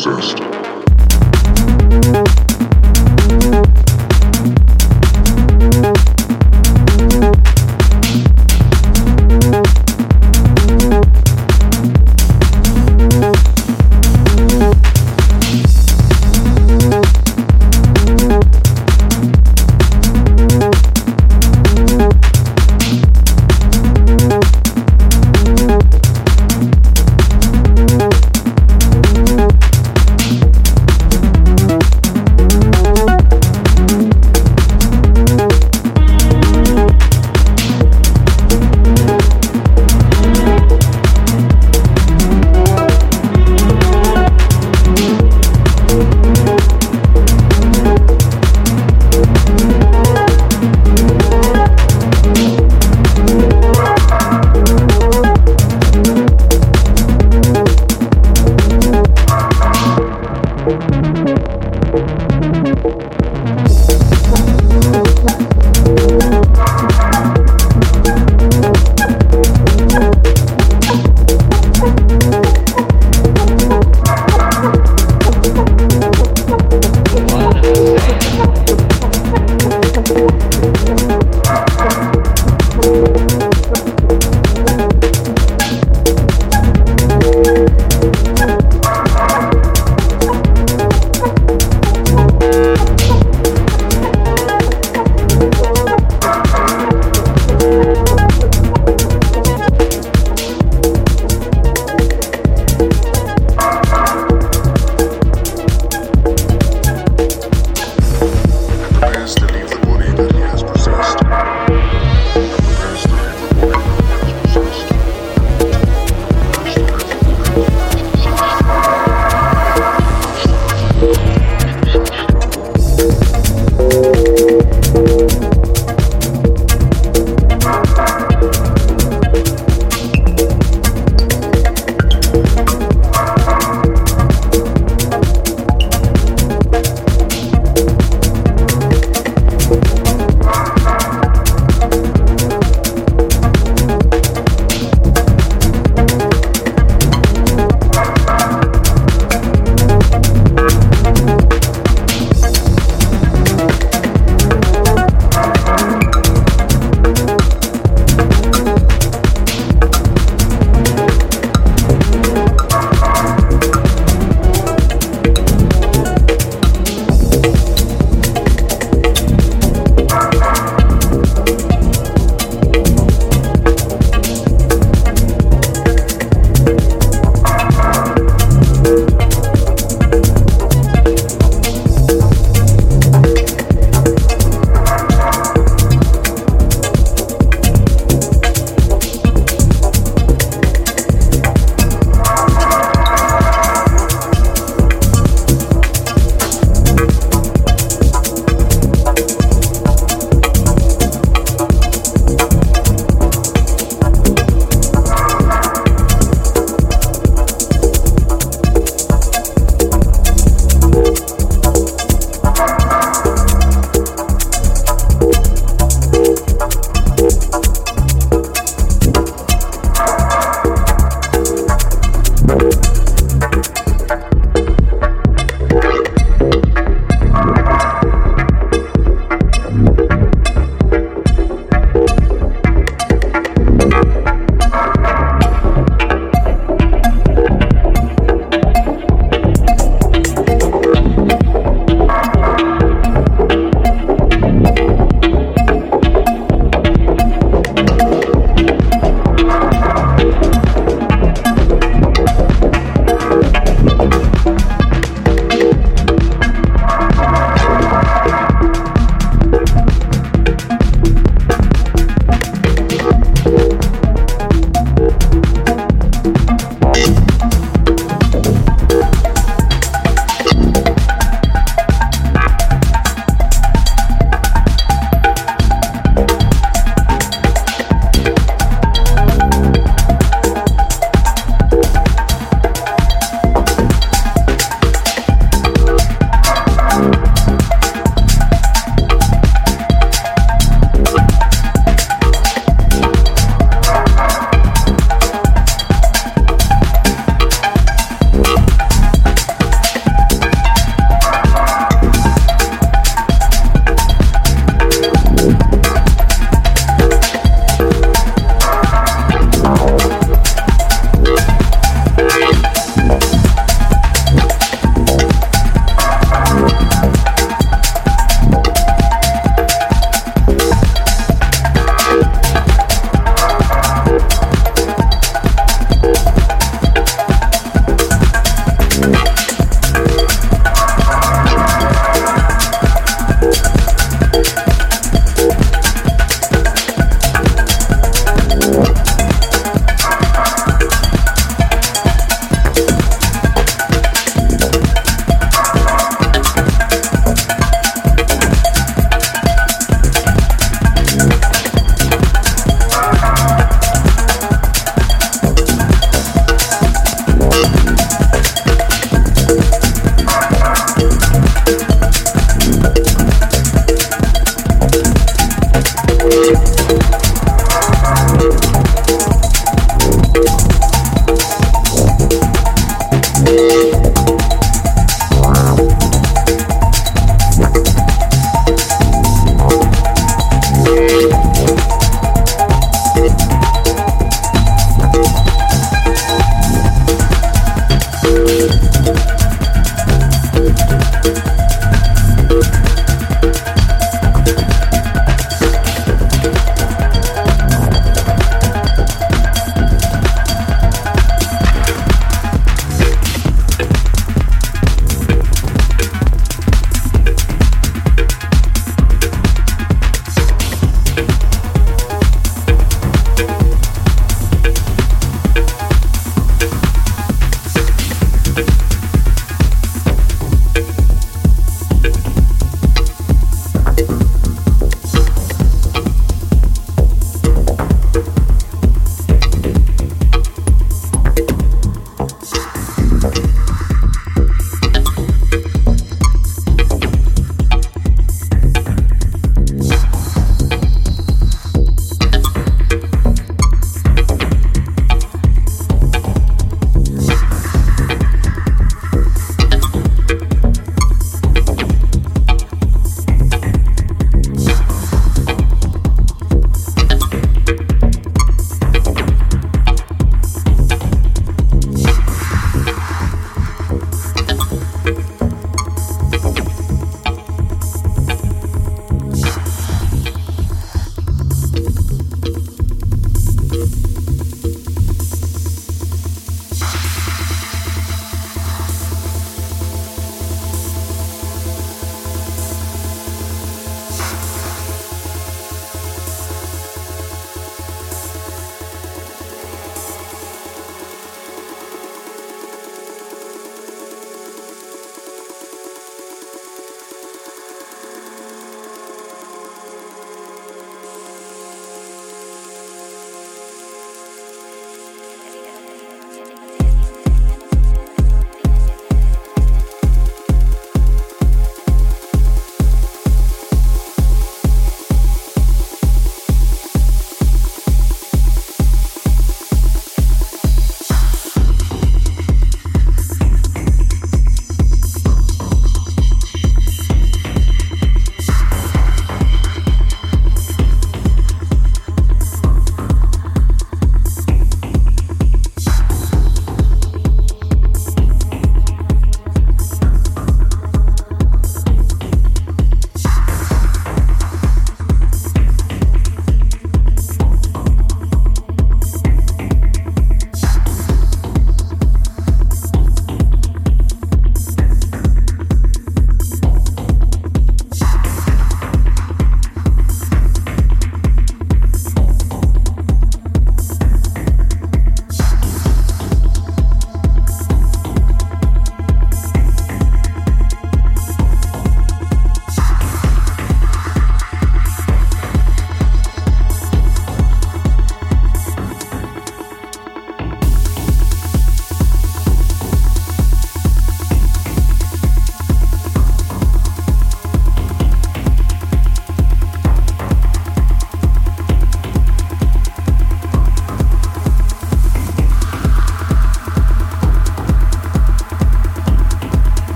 possessed.